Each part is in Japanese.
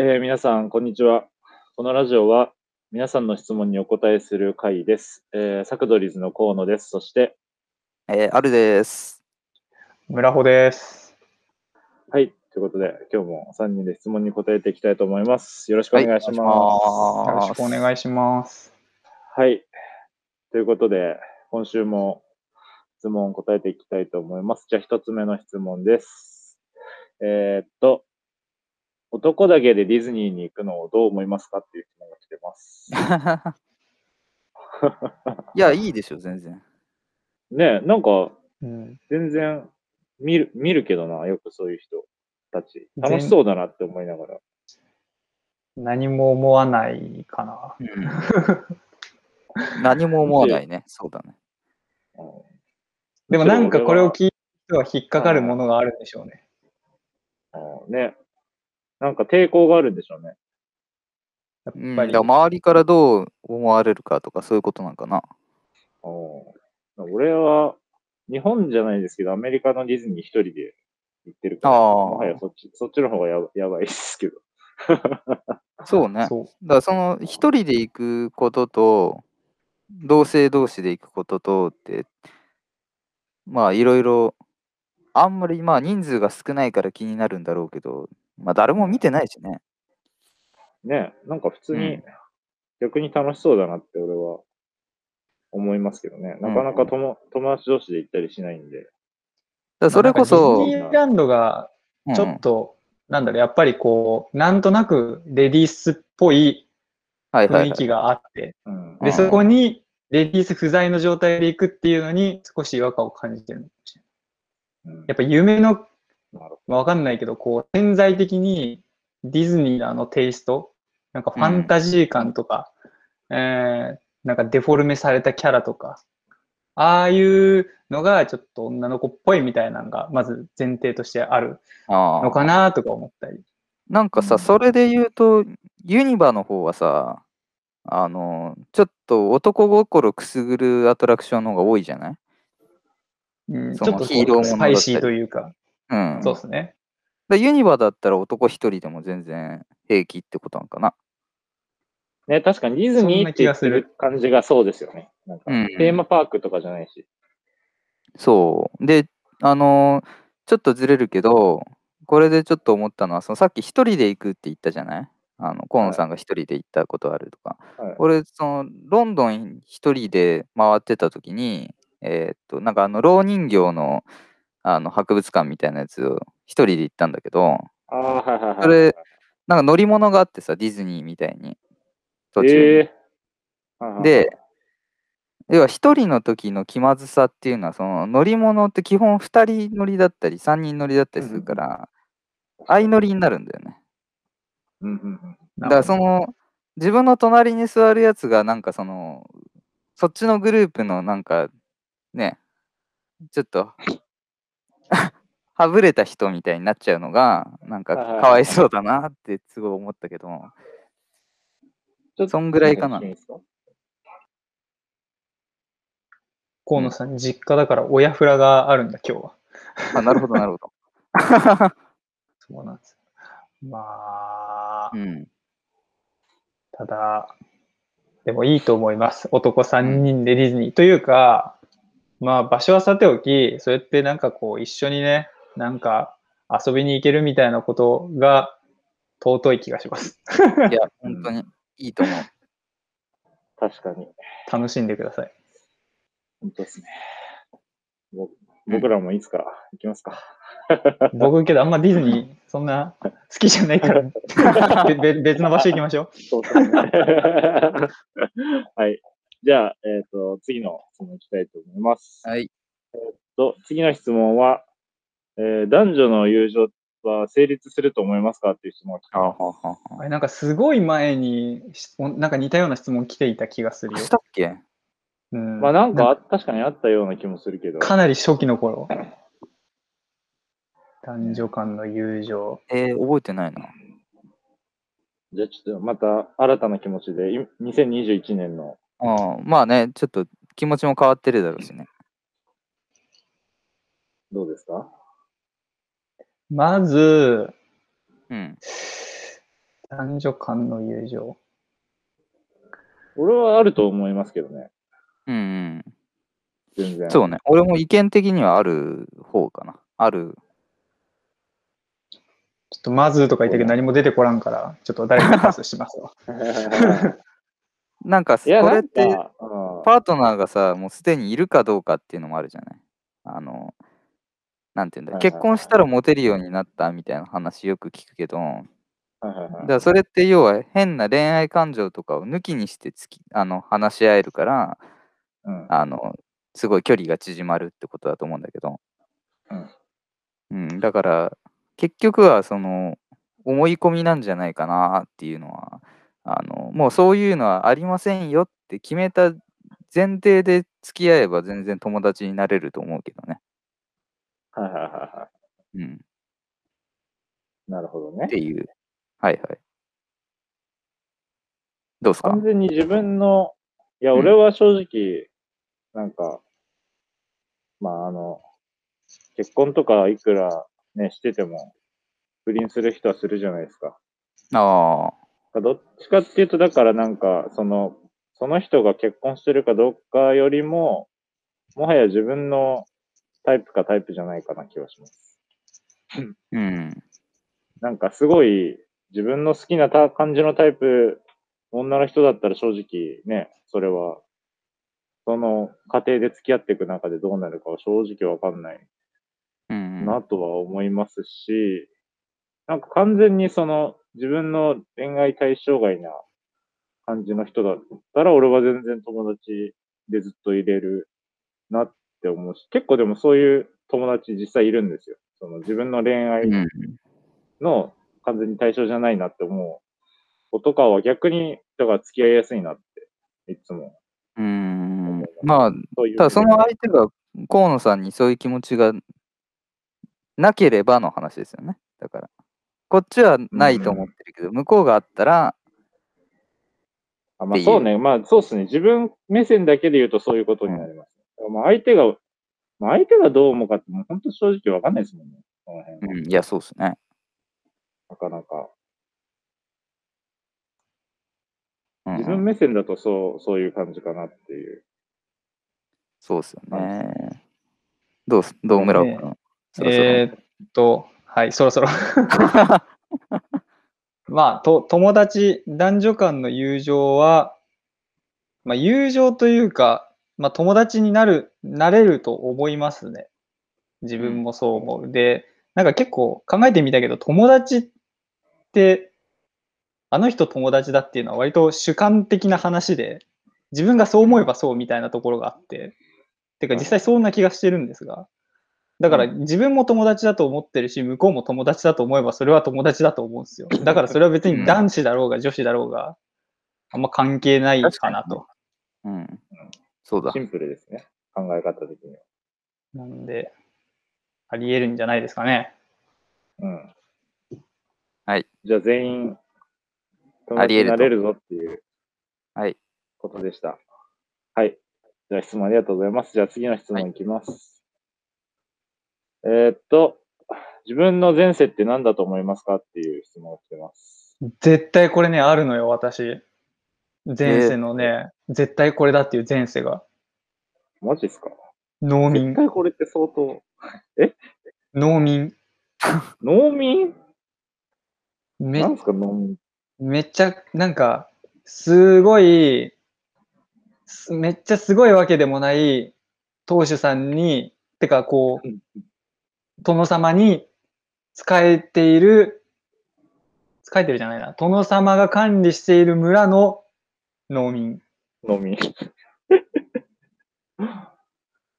はい、えー皆さん、こんにちは。このラジオは、皆さんの質問にお答えする会です。えーサクドリズの河野です。そして、えー、あるです。村穂です。はい、ということで、今日も3人で質問に答えていきたいと思います。よろしくお願いします。よろしくお願いします。はい、ということで、今週も質問を答えていきたいと思います。じゃあ、一つ目の質問です。えーっと、男だけでディズニーに行くのをどう思いますかっていう質問が来てます。いや、いいでしょ、全然。ねえ、なんか、うん、全然見る、見るけどな、よくそういう人たち。楽しそうだなって思いながら。何も思わないかな。何も思わないね。そうだね。うんでもなんかこれをむ聞いた人は引っかかるものがあるんでしょうね。うんね。なんか抵抗があるんでしょうね。やうん、っぱり。だから周りからどう思われるかとか、そういうことなんかな。うん俺は、日本じゃないですけど、アメリカのディズニー一人で行ってるから、もはやそっち、そっちの方がやばやばいですけど。そうね。そう。だからその一人で行くことと同性同士で行くこととってまあいろいろあんまりまあ人数が少ないから気になるんだろうけどまあ誰も見てないしね。ね、なんか普通にうん逆に楽しそうだなって俺は思いますけどね。なかなか友,、友達同士で行ったりしないんで。だそれこまあそディズニーランドがうんちょっと、なんだろう、やっぱりこう、なんとなくレディースっぽい雰囲気があって、うんで、うんそこにレディース不在の状態で行くっていうのに少し違和感を感じてるのかもしれない。うんやっぱ夢のなるほまあわかんないけど、こう、潜在的にディズニーのあのテイスト、なんかファンタジー感とか、えー、なんかデフォルメされたキャラとか、ああいうのがちょっと女の子っぽいみたいなのが、まず前提としてあるのかなとか思ったり。なんかさ、うん。それで言うと、ユニバの方はさ、あの、ちょっと男心くすぐるアトラクションの方が多いじゃない？うん、そちょっとのヒーローもスパイシーというか、うん。そうですね。でユニバだったら男一人でも全然平気ってことなんかな？ね、確かにディズニーって言ってる感じがそうですよね。なんかうんテーマパークとかじゃないし。そう。で、あのーちょっとずれるけど、これでちょっと思ったのは、そのさっき一人で行くって言ったじゃない？あの、河野さんが一人で行ったことあるとか。はい俺、その、ロンドン一人で回ってた時に、えーっと、なんかあの、老人形の、あの、博物館みたいなやつを一人で行ったんだけど。それなんか乗り物があってさ、ディズニーみたいに。途中にええはいはいはいで、要は一人の時の気まずさっていうのは、その乗り物って基本二人乗りだったり、三人乗りだったりするから、相乗りになるんだよね。うんうんうんだからその、自分の隣に座るやつが、なんかその、そっちのグループのなんか、ね、ちょっと、はぶれた人みたいになっちゃうのが、なんかかわいそうだなってすごい思ったけど、ちょっとそんぐらいか？な河野さん、実家だから親フラがあるんだ、今日は。あ、なるほど、なるほど。そうなんです。まあう、ん。ただ、でもいいと思います。男3人でディズニー。というか、まあ場所はさておき、そうやってなんかこう一緒にね、なんか遊びに行けるみたいなことが尊い気がします。いや、本当にいいと思う。確かに。楽しんでください。本当ですね。ぼ僕らもいつか行きますか。僕けどあんまディズニーそんな好きじゃないから、別の場所行きましょう。そうですね。はい。じゃあ、えっ、と、次の質問いきたいと思います。はい。と次の質問は、えー男女の友情は成立すると思いますかっていう質問が来てあはます。ははあれなんかすごい前にしなんか似たような質問来ていた気がするよ。したっけ？うんまあなんかあ確かにあったような気もするけど。かなり初期の頃。男女間の友情。えー、覚えてないな。じゃあちょっとまた新たな気持ちで、い2021年の、あまあね、ちょっと気持ちも変わってるだろうしね。どうですか？まず、うん。男女間の友情。俺はあると思いますけどね。うんうん。全然。そうね。俺も意見的にはある方かな。ある。ちょっとまずとか言ったけど何も出てこらんから、ちょっと誰かにパスしますわ。なんか、これって、パートナーがさ、もうすでにいるかどうかっていうのもあるじゃない？あの、なんていうんだ、結婚したらモテるようになったみたいな話よく聞くけど、だからそれって要は変な恋愛感情とかを抜きにしてつきあの話し合えるから、うん。あの、すごい距離が縮まるってことだと思うんだけど、うん、だから結局はその思い込みなんじゃないかなっていうのは、あのもうそういうのはありませんよって決めた前提で付き合えば全然友達になれると思うけどね。はいはいはいはうん、い。なるほどねって。いう。はいはい。どうですか？完全に自分の、いや、うん俺は正直、なんか、まあ、あの、結婚とかいくらね、してても、不倫する人はするじゃないですか。ああ。どっちかっていうと、だからなんか、その、その人が結婚してるかどうかよりも、もはや自分のタイプかタイプじゃないかな気はします。うん。なんかすごい自分の好きなた感じのタイプ、女の人だったら正直ね、それは、その家庭で付き合っていく中でどうなるかは正直わかんないうん。なとは思いますし、なんか完全にその自分の恋愛対象外な感じの人だったら俺は全然友達でずっと入れるなって思うし、結構でもそういう友達実際いるんですよ。その自分の恋愛うん。の完全に対象じゃないなって思う子とかは逆に、だから付き合いやすいなって、いつもうん。まあ。ただその相手が河野さんにそういう気持ちがなければの話ですよね。だから。こっちはないと思ってるけど、向こうがあったら、あまあ、そうね。まあそうですね。自分目線だけで言うとそういうことになります。まあ相手が、まあ相手がどう思うかってもう本当正直わかんないですもんね。この辺は。うん、いや、そうですね。なかなか。うんうん自分目線だとそう、そういう感じかなっていう。そうですよね。どうす、どう村尾ね君。そろそろえーっと、はい、そろそろ。まあ、と、友達、男女間の友情は、まあ、友情というか、まあ、友達になる、なれると思いますね。自分もそう思う。で、なんか結構考えてみたけど、友達って、あの人友達だっていうのは割と主観的な話で、自分がそう思えばそうみたいなところがあって、てか実際そんな気がしてるんですが、だから自分も友達だと思ってるし、向こうも友達だと思えばそれは友達だと思うんですよ。だからそれは別に男子だろうが女子だろうが、あんま関係ないかなと。うん。そうだシ。ンプルですね。考え方的には。なんで、あり得るんじゃないですかね。うん。はい。じゃあ全員、友あり得ると達になれるぞっていうはい。ことでした。はい。じゃあ質問ありがとうございます。じゃあ次の質問いきます。えーっと、自分の前世って何だと思いますかっていう質問をしてます。絶対これね、あるのよ、私。前世のね、絶対これだっていう前世が。マジですか？農民絶、対これって相当。農民。農民？めなんですか農民？めっちゃ、なんか、すごい、すめっちゃすごいわけでもない当主さんに、てかこうんう、殿様に仕えている、仕えてるじゃないな、殿様が管理している村の農民。農民。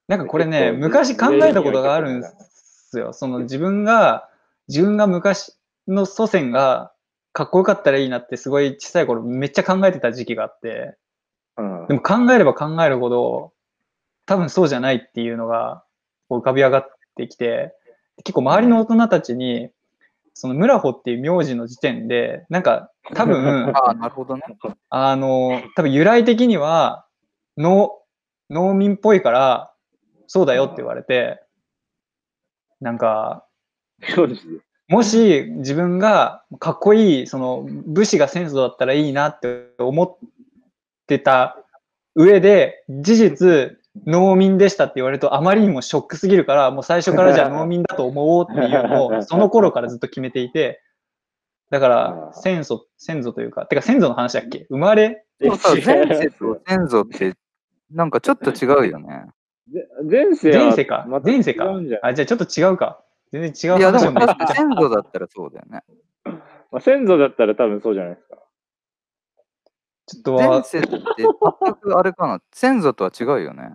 なんかこれね、昔考えたことがあるんですよ。その自分が、自分が昔の祖先がかっこよかったらいいなってすごい小さい頃めっちゃ考えてた時期があって、うんでも考えれば考えるほど、多分そうじゃないっていうのが浮かび上がってきて、結構周りの大人たちに、その村穂っていう名字の時点で、なんか多分、ああ、なるほどね。あの、多分由来的には、農、農民っぽいから、そうだよって言われて、なんか、もし自分がかっこいい、その武士が先祖だったらいいなって思ってた上で、事実、農民でしたって言われるとあまりにもショックすぎるから、もう最初からじゃあ 農民だと思おうっていうのを、その頃からずっと決めていて、だから、先祖、先祖というか、てか先祖の話だっけ？生まれ？そうそう前世と先祖って、なんかちょっと違うよね。ぜ前世は前世か前世かあ、じゃあちょっと違うか。全然違ういや、でも先祖だったらそうだよね。まあ、先祖だったら多分そうじゃない？ですか。ちょっとわ前世って全くあれかな？先祖とは違うよね。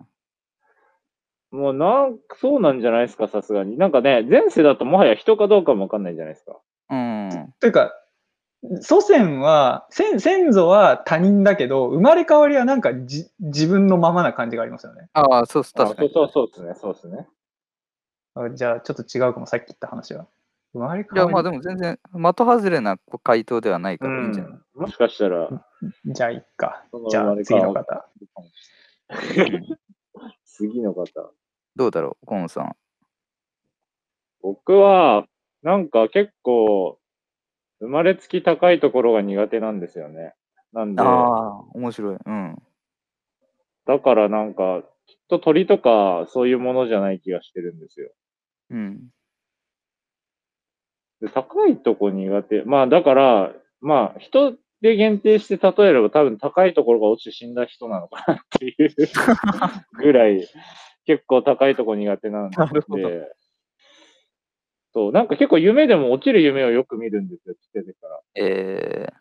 もうなんそうなんじゃないですか、さすがに。なんかね、前世だともはや人かどうかもわかんないじゃないですか。うん。というか、祖先は、先先祖は他人だけど、生まれ変わりはなんかじ自分のままな感じがありますよね。ああ、そうっす、あ確かに。そうそうそうですね、そうですね。あじゃあちょっと違うかも、さっき言った話は。生まれいや、変わりまあでも全然、的外れな回答ではないからいいんじゃない、もしかしたら、じゃあいっか。じゃあ次の方。次の方。どうだろう、コンさん。僕は、なんか結構、生まれつき高いところが苦手なんですよね。なんで、ああ、面白い。うん。だからなんか、きっと鳥とかそういうものじゃない気がしてるんですよ。うん。で高いとこ苦手。まあだから、まあ人で限定して例えれば多分高いところが落ちて死んだ人なのかなっていうぐらい結構高いとこ苦手なんで。なるほどそう、なんか結構夢でも落ちる夢をよく見るんですよ、ちっちゃい時から。え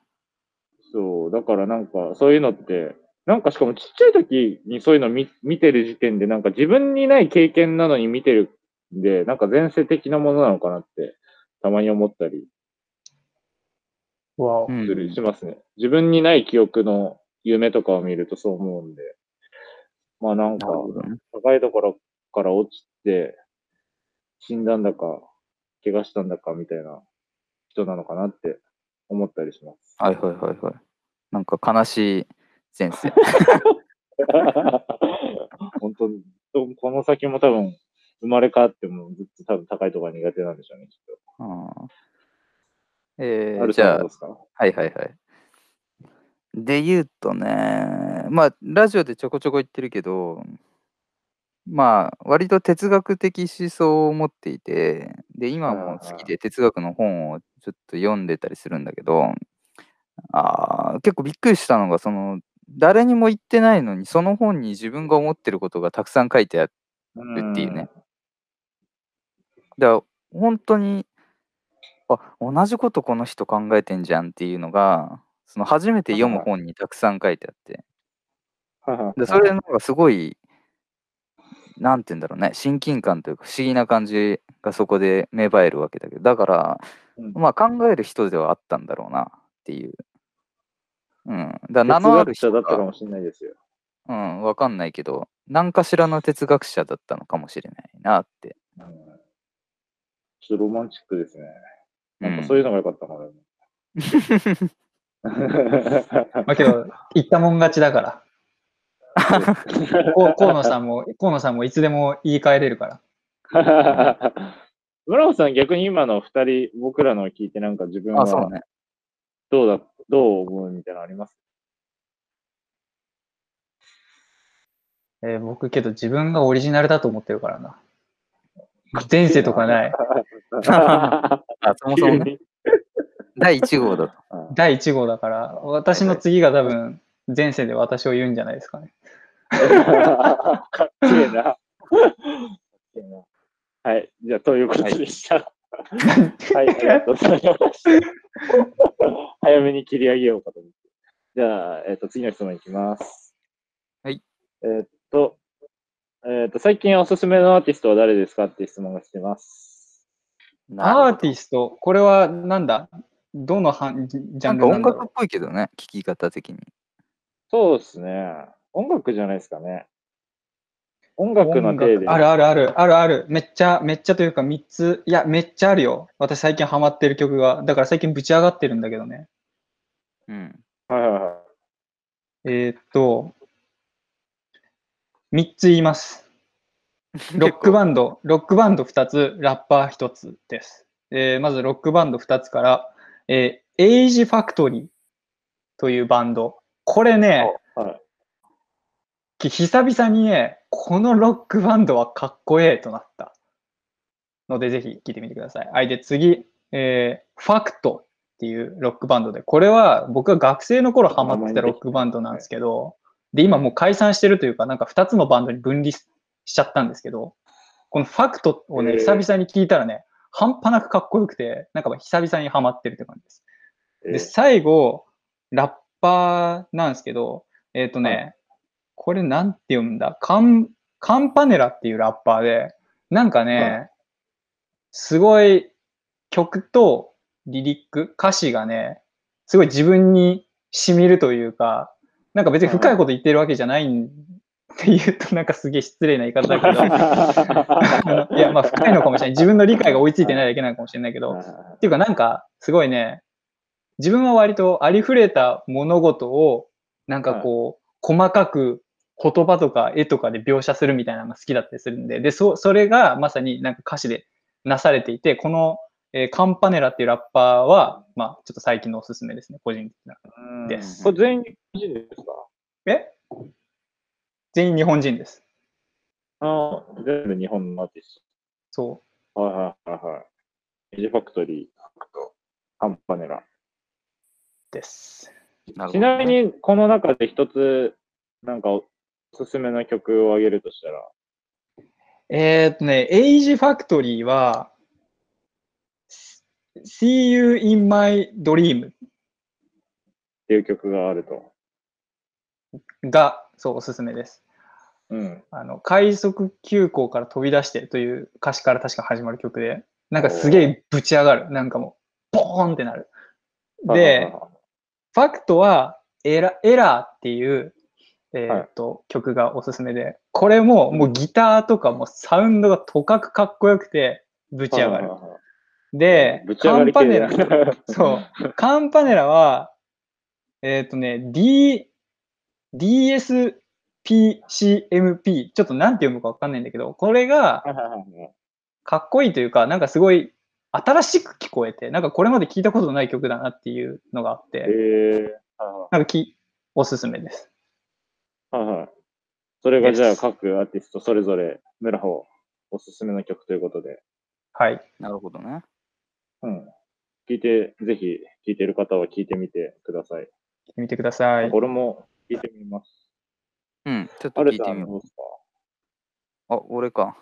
そう、だからなんかそういうのって、なんかしかもちっちゃい時にそういうの見見てる時点でなんか自分にない経験なのに見てるんで、なんか前世的なものなのかなってたまに思ったりする、しますね。自分にない記憶の夢とかを見るとそう思うんで。まあなんか。高いところから落ちて死んだんだか、怪我したんだかみたいな人なのかなって思ったりします。はいはいはいはい。なんか悲しい前世。本当に、この先も多分、生まれ変わってもずっと多分高いところが苦手なんでしょうね、きっうんえー、じゃあはどう、ですか？はいはいはい。で言うとね、まあ、ラジオでちょこちょこ言ってるけど、まあ、割と哲学的思想を持っていて、で、今も好きで哲学の本をちょっと読んでたりするんだけど、あー結構びっくりしたのが、その、誰にも言ってないのに、その本に自分が思ってることがたくさん書いてあるるっていうね。だから本当にあ同じことこの人考えてんじゃんっていうのがその初めて読む本にたくさん書いてあって。でそれなんかすごいなんて言うんだろうね親近感というか不思議な感じがそこで芽生えるわけだけど。だからうん。まあ考える人ではあったんだろうなっていう。うん、だ名のある人だったかが、もしれないですよ。うん、わかんないけど、何かしらの哲学者だったのかもしれないなって。うんちょっとロマンチックですね。なんかうんそういうのが良かったかな。まあけど、言ったもん勝ちだから。河野さんも、河野さんもいつでも言い換えれるから。村本さん、逆に今の二人、僕らのを聞いて、なんか自分は。どうだ、どう思うみたいなのあります？えー僕けど自分がオリジナルだと思ってるからな。前世とかない。あ、そもそもね、第1号だと。第1号だから、私の次が多分前世で私を言うんじゃないですかね。かっけえな。かっけえなはい。じゃあ、ということでした。はい、ありがとうございます。早めに切り上げようかと思って。じゃあ、えっ、と、次の質問いきます。はい。えっと、えっ、と、最近おすすめのアーティストは誰ですかっていう質問が来てます。アーティスト、これはなんだ？どのはんジャなんかンルなんだろ音楽っぽいけどね、聴き方的に。そうですね。音楽じゃないですかね。音う楽の音手で。楽あるあるある、あるある。めっちゃ、めっちゃというか3つ、いや、めっちゃあるよ。私最近ハマってる曲が。だから最近ぶち上がってるんだけどね。うん。はいはいはえーっと、3つ言います。ロックバンド、ロックバンド2つ、ラッパー1つです。えーまずロックバンド2つから、えー、エイジファクトリーというバンド。これね、はい。き久々にね、このロックバンドはかっこええとなった。ので、ぜひ聞いてみてください。はい、で、次、えー、ファクトっていうロックバンドで、これは僕が学生の頃ハマってたロックバンドなんですけど、で、今もう解散してるというか、なんか2つのバンドに分離しちゃったんですけど、このファクトをね、久々に聞いたらね、半端なくかっこよくて、なんか久々にハマってるって感じです。えー。で、最後、ラッパーなんですけど、えっ、とね、はい。これなんて読むんだ？カン、カンパネラっていうラッパーで、なんかね、はい。すごい曲とリリック、歌詞がね、すごい自分に染みるというか、なんか別に深いこと言ってるわけじゃないんって言うとなんかすげえ失礼な言い方だけど、いや、まあ深いのかもしれない。自分の理解が追いついてないだけなのかもしれないけど、っていうかなんかすごいね、自分は割とありふれた物事をなんかこう、細かく言葉とか絵とかで描写するみたいなのが好きだったりするんで、で、そそれがまさになんか歌詞でなされていて、この、えーカンパネラっていうラッパーは、まあちょっと最近のおすすめですね、個人的な。うん。です。これ全員日本人ですか？え全員日本人です。ああ、全部日本のアーティスそト。はいはいはいはい。エイジファクトリー、カンパネラ。うです。ちなみ、に、この中で一つ、なんかおすすめの曲をあげるとしたら、えーっとね、エイジファクトリーは、See You in My Dream っていう曲があると。が、そう、おすすめです。うん。あの、快速急行から飛び出してという歌詞から確か始まる曲で、なんかすげえぶち上がる。なんかもう、ボーンってなる。で、ファクトはエラ、エラーっていう、えーっと、曲がおすすめで、これももうギターとかもサウンドがとかくかっこよくて、ぶち上がる。で、カンパネラ、ラ。そう。カンパネラは、えっ、とね、D、DSPCMP、ちょっとなんて読むかわかんないんだけど、これがかっこいいというか、なんかすごい新しく聞こえて、なんかこれまで聞いたことない曲だなっていうのがあっえて、ー、はなんかきおすすめです。いはいはいはい。それがじゃあ各アーティストそれぞれ村穂おすすめの曲ということで、はい。なるほどね。うん。聞いて、ぜひ聞いてる方は聞いてみてください。見てください。俺も聞いてみます。うん、ちょっと聞いてみよう。あ、俺か。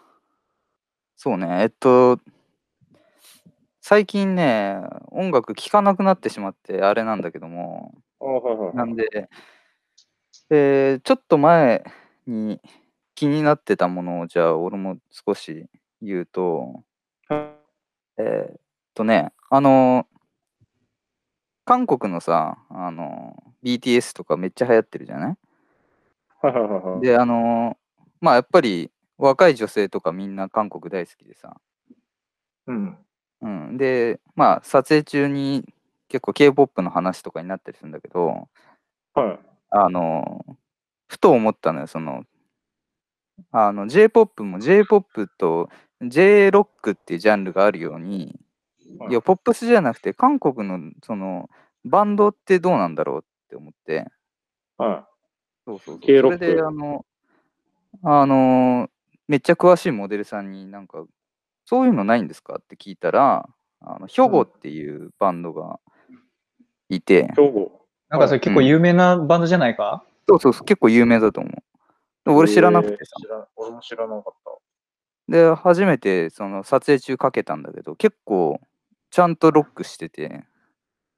そうね、えっと、最近ね、音楽聴かなくなってしまって、あれなんだけども。なんで、えーちょっと前に気になってたものを、じゃあ、俺も少し言うと、えーっとね、あの、韓国のさ、あの、BTS とかめっちゃ流行ってるじゃない？はいはいはいはい。で、あの、まあ、やっぱり若い女性とかみんな韓国大好きでさ、うん。うん、で、まあ、撮影中に結構 K-POP の話とかになったりするんだけど、はい。あの、ふと思ったのよ、その、あの、J-POP も J-POP と J-ROCK っていうジャンルがあるように、はいいや、ポップスじゃなくて、韓国のその、バンドってどうなんだろうって思って、はそうそうそう。それで、あの、あの、めっちゃ詳しいモデルさんになんか、そういうのないんですか？って聞いたら、あの、兵庫っていうバンドがいてい。、兵庫。なんかそれ結構有名なバンドじゃないか、そうそうそう、結構有名だと思う。で俺知らなくてさえー。知ら俺も知らなかっで、初めてその撮影中かけたんだけど、結構ちゃんとロックしてて、た。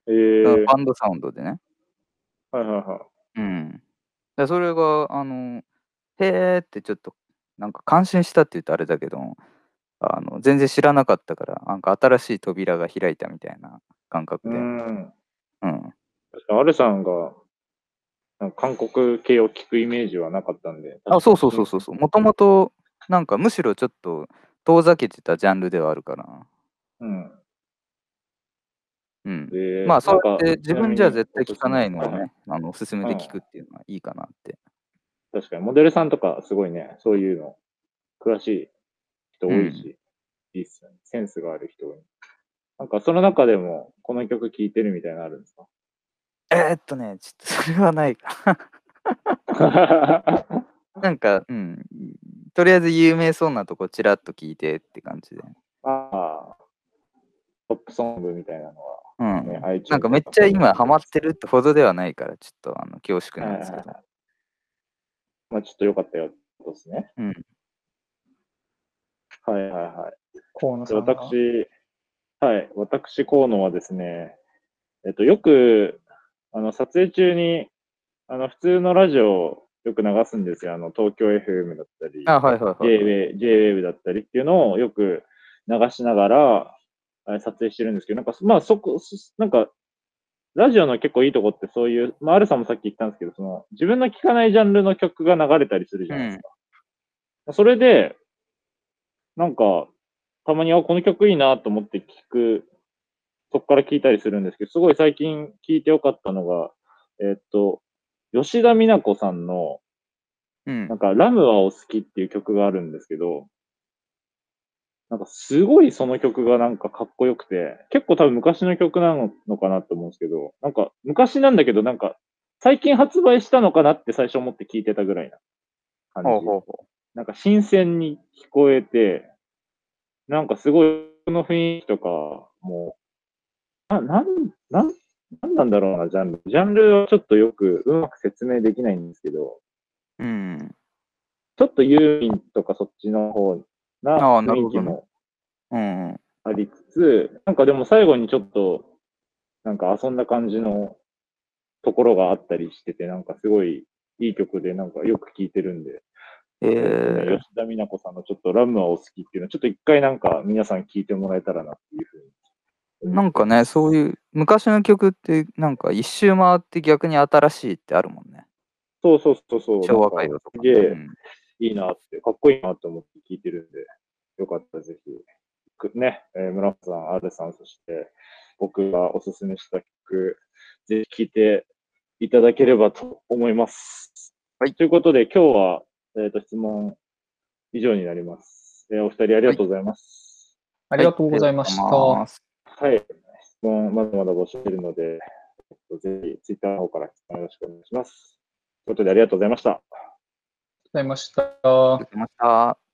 えー、バンドサウンドでね。はいはいはい。うん。でそれが、あの、へーってちょっと、なんか感心したって言うとあれだけど、あの全然知らなかったから、なんか新しい扉が開いたみたいな感覚うで。ん。うん。確かに、アルさんが、なんか韓国系を聞くイメージはなかったんで。あ、そうそうそうそうそう。もともと、なんかむしろちょっと遠ざけてたジャンルではあるから。うん。うん。でまあ、そうやって自分じゃ絶対聞かないのをはいはいね、あのおすすめで聞くっていうのはいいかなって。確かに、モデルさんとかすごいね、そういうの、詳しい人多いし、いいっすよね。センスがある人多い。なんかその中でもこの曲聴いてるみたいなのあるんですか？えーっとね、ちょっとそれはないか。なんか、うん。とりあえず有名そうなとこちらっと聞いてって感じで。ああ、トップソングみたいなのうん。は、ね、iTunes なんかめっちゃ今ハマってるってほどではないから、ちょっとあの恐縮なんですけど。まあちょっとよかったよ、そうですね。うん。はいはいはい。で河野さんが。私、はい、私、河野はですね、えっと、よく、あの、撮影中に、あの、普通のラジオをよく流すんですよ。あの、東京 FM だったり、あ、はいはいはい。J-Wave J-Wave だったりっていうのをよく流しながら、あ撮影してるんですけど、なんか、まあ、そこ、そなんか、ラジオの結構いいとこってそういう、まあ、アルさんもさっき言ったんですけど、その、自分の聴かないジャンルの曲が流れたりするじゃないですか。それで、なんか、たまに、あ、この曲いいなと思って聞く、そこから聞いたりするんですけど、すごい最近聞いてよかったのが、えっと、吉田美奈子さんの、うんなん。か、ラムはお好きっていう曲があるんですけど、なんかすごいその曲がなんかかっこよくて、結構多分昔の曲なのかなと思うんですけど、なんか昔なんだけどなんか最近発売したのかなって最初思って聞いてたぐらいな感じ。ほうほうほなんか新鮮に聞こえて、なんかすごいこの雰囲気とか、もう、な、なん、なん、なんなんだろうな、ジャンル。ジャンルはちょっとよくうまく説明できないんですけど、う。うん。ちょっとユーミンとかそっちの方な雰囲気もうんうん。ありつつ、なんかでも最後にちょっと、なんか遊んだ感じのところがあったりしてて、なんかすごいいい曲で、なんかよく聴いてるんで、えー、吉田美奈子さんのちょっとラムはお好きっていうのは、ちょっと一回なんか皆さん聞いてもらえたらなっていうふうに。なんかね、そういう昔の曲ってなんか一周回って逆に新しいってあるもんね。そうそうそうそう。昭和歌謡とかね。いいなって、かっこいいなって思って聞いてるんで、よかったらぜひ、くね、えー村本さん、アルさん、そして僕がおすすめした曲、ぜひ聞いていただければと思います。はいということで、今日は、えっ、と、質問以上になります。えーお二人ありがとうございます。ありがとうございました。ありがとうございますはい。質問、まだまだ募集しているので、えっとぜひ、ツイッターの方から質問よろしくお願いします。ということで、ありがとうございました。ございました。ありがとうございました。